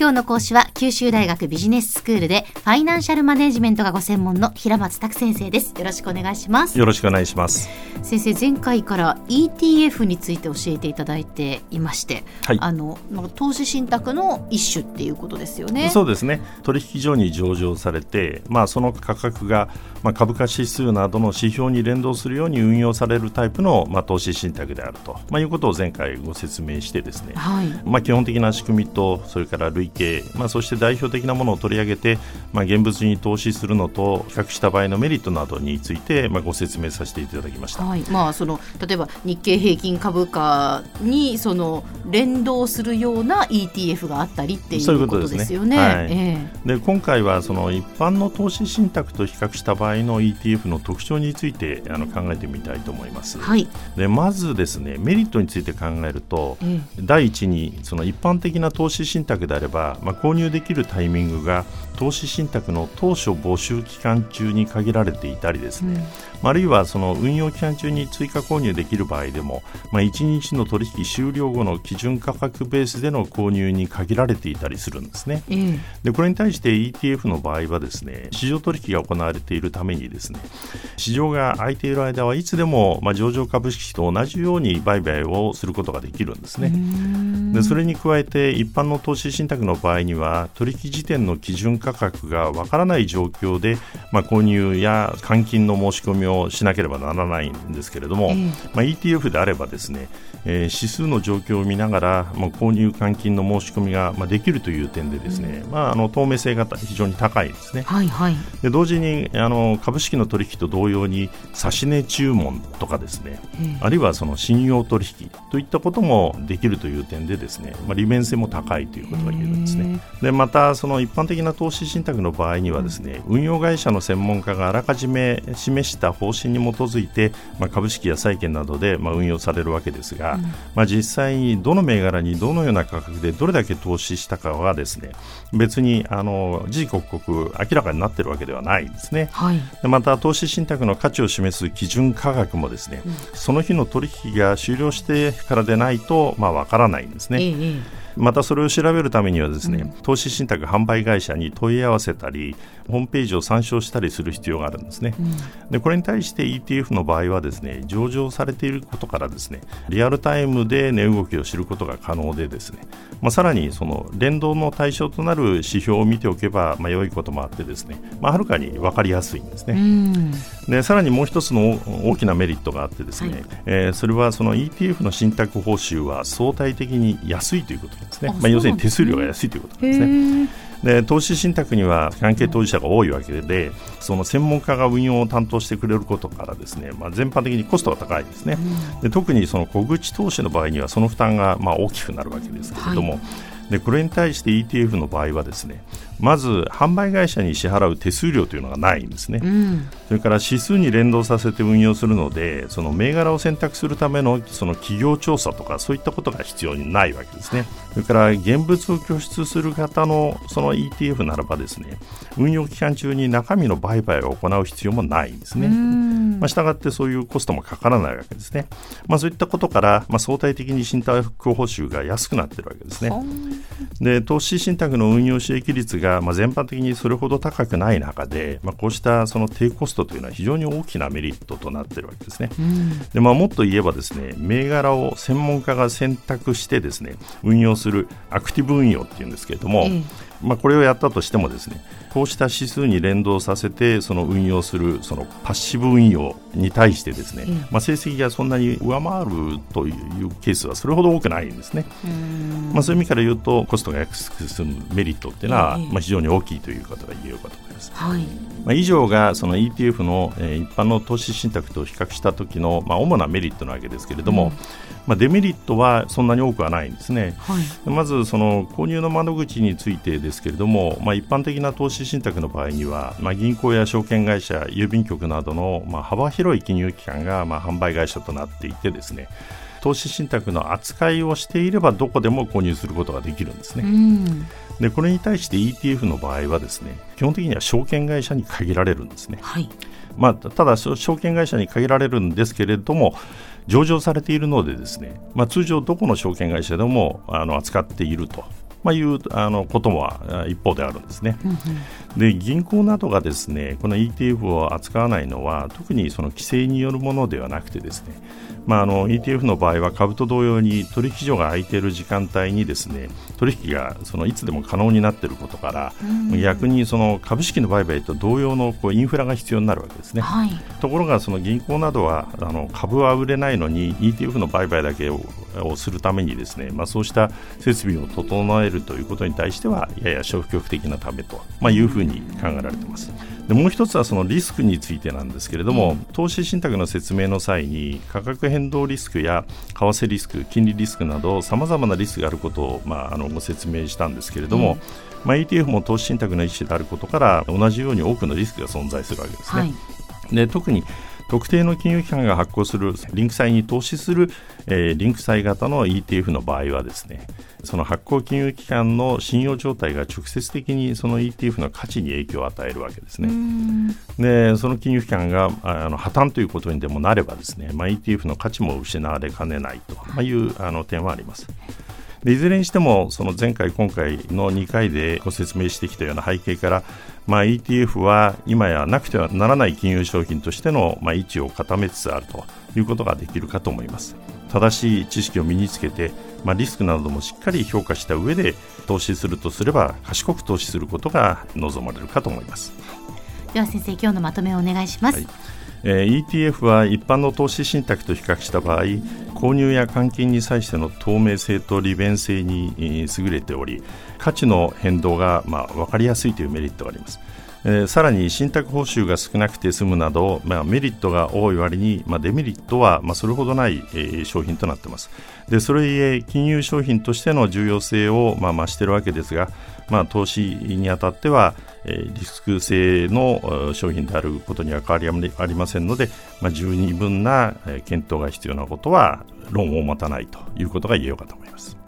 今日の講師は九州大学ビジネススクールでファイナンシャルマネジメントがご専門の平松卓先生です。よろしくお願いします。よろしくお願いします。先生前回から ETF について教えていただいていまして、はい。あの投資信託の一種っていうことですよね。そうですね。取引所に上場されて、まあ、その価格が、まあ、株価指数などの指標に連動するように運用されるタイプの、まあ、投資信託であると、まあ、いうことを前回ご説明してですね、はい。まあ、基本的な仕組みとそれから累計、まあ、そして代表的なものを取り上げて、まあ、現物に投資するのと比較した場合のメリットなどについて、まあ、ご説明させていただきました。はいまあ、その例えば日経平均株価にその連動するような ETF があったりっていそういううことですよね。はいえで今回はその一般の投資信託と比較した場合の ETF の特徴についてあの考えてみたいと思います。えはい、でまずですねメリットについて考えると、え第一にその一般的な投資信託であれば、まあ、購入できるタイミングが投資信託の当初募集期間中に限られていたりですね、まああるいはその運用期間中に追加購入できる場合でも、まあ、1日の取引終了後の基準価格ベースでの購入に限られていたりするんですね。ええでこれに対して ETF の場合はですね市場取引が行われているためにですね市場が空いている間はいつでも、まあ、上場株式と同じように売買をすることができるんですね。でそれに加えて一般の投資信託の場合には取引時点の基準価格がわからない状況で、まあ、購入や換金の申し込みをしなければならないんですけれども、ええ。まあ、ETF であればですね、えー指数の状況を見ながら、まあ、購入換金の申し込みが、まあ、できるという点でですね、まあ、あの透明性が非常に高いですね。はいはい。で同時にあの株式の取引と同様に指値注文とかですね、ええ。あるいはその信用取引といったこともできるという点でですね、まあ、利便性も高いということが言えるんですね。でまたその一般的な投資信託の場合にはですね、運用会社の専門家があらかじめ示した方針に基づいて、まあ、株式や債券などで、まあ、運用されるわけですが、まあ、実際にどの銘柄にどのような価格でどれだけ投資したかはですね別にあの時々刻々明らかになっているわけではないんですね。はい。でまた投資信託の価値を示す基準価格もですね、その日の取引が終了してからでないとまあわからないんですね。ええまたそれを調べるためにはですね、投資信託販売会社に問い合わせたりホームページを参照したりする必要があるんですね。でこれに対して ETF の場合はですね上場されていることからですねリアルタイムで値動きを知ることが可能でですね、まあ、さらにその連動の対象となる指標を見ておけばまあ良いこともあってですね、まあ、はるかに分かりやすいんですね。うんでさらにもう一つの大きなメリットがあってですね、はいえーそれはその ETF の信託報酬は相対的に安いということですね。あまあ、要するに手数料が安いということなんへですね。えで投資信託には関係当事者が多いわけでその専門家が運用を担当してくれることからですね、まあ、全般的にコストが高いですね、で特にその小口投資の場合にはその負担がまあ大きくなるわけですけれども、はい。でこれに対して ETF の場合はですねまず販売会社に支払う手数料というのがないんですね、うんそれから指数に連動させて運用するので、その銘柄を選択するためのその企業調査とかそういったことが必要にないわけですね。それから現物を拠出する方のその ETF ならばですね、運用期間中に中身の売買を行う必要もないんですね。まあ、したがってそういうコストもかからないわけですね。まあ、そういったことから、まあ、相対的に信託報酬が安くなっているわけですね。で投資信託の運用収益率が、まあ、全般的にそれほど高くない中で、まあ、こうしたその低コストというのは非常に大きなメリットとなっているわけですね。でまあ、もっと言えばですね銘柄を専門家が選択してですね運用するアクティブ運用っていうんですけれども、ええまあ、これをやったとしてもですねこうした指数に連動させてその運用するそのパッシブ運用に対してですね、ええまあ、成績がそんなに上回るというケースはそれほど多くないんですね。まあ、そういう意味から言うとコストが安く済むメリットっていうのは、ええまあ、非常に大きいということが言えるかと思います。はいまあ、以上がその ETF の、えー一般の投資信託と比較した時の、まあ、主なメリットなわけですけれども、うんまあ、デメリットはそんなに多くはないんですね。はいまずその購入の窓口についてですけれども、まあ、一般的な投資信託の場合には、まあ、銀行や証券会社、郵便局などの、まあ、幅広い金融機関が、まあ、販売会社となっていてですね投資信託の扱いをしていればどこでも購入することができるんですね。うんでこれに対して ETF の場合はですね基本的には証券会社に限られるんですね。はいまあ、ただ証証券会社に限られるんですけれども上場されているのでですね、まあ、通常どこの証券会社でもあの扱っているとまあ、いうあのことも一方であるんですね。で銀行などがですねこの ETF を扱わないのは特にその規制によるものではなくてですねまあ、あの ETF の場合は株と同様に取引所が空いている時間帯にですね取引がそのいつでも可能になっていることから、うん、逆にその株式の売買と同様のこうインフラが必要になるわけですね、はい、ところがその銀行などはあの株は売れないのに ETF の売買だけををするためにですね、まあ、そうした設備を整えるということに対してはやや消極的なためと、まあ、いうふうに考えられています。でもう一つはそのリスクについてなんですけれども、投資信託の説明の際に価格変動リスクや為替リスク、金利リスクなどさまざまなリスクがあることを、まあ、あのご説明したんですけれども、うん、まあ、ETF も投資信託の一種であることから同じように多くのリスクが存在するわけですね。はい、で特に特定の金融機関が発行するリンク債に投資する、えー、リンク債型の ETF の場合はですねその発行金融機関の信用状態が直接的にその ETF の価値に影響を与えるわけですね。でその金融機関があの破綻ということにでもなればですね、まあ、ETF の価値も失われかねないというあの点はあります。でいずれにしてもその前回、今回の2回でご説明してきたような背景から、まあ、ETF は今やなくてはならない金融商品としての、まあ、位置を固めつつあるということができるかと思います。正しい知識を身につけて、まあ、リスクなどもしっかり評価した上で投資するとすれば賢く投資することが望まれるかと思います。では先生今日のまとめをお願いします、はいえー、ETF は一般の投資信託と比較した場合購入や換金に際しての透明性と利便性に優れており価値の変動がまあ分かりやすいというメリットがあります。えー、さらに信託報酬が少なくて済むなど、まあ、メリットが多い割に、まあ、デメリットは、まあ、それほどない、えー、商品となっていますでそれゆえ金融商品としての重要性を、まあ、増しているわけですが、まあ、投資にあたっては、えー、リスク性の商品であることには変わりありませんので、まあ、十二分な検討が必要なことは論を待たないということが言えようかと思います。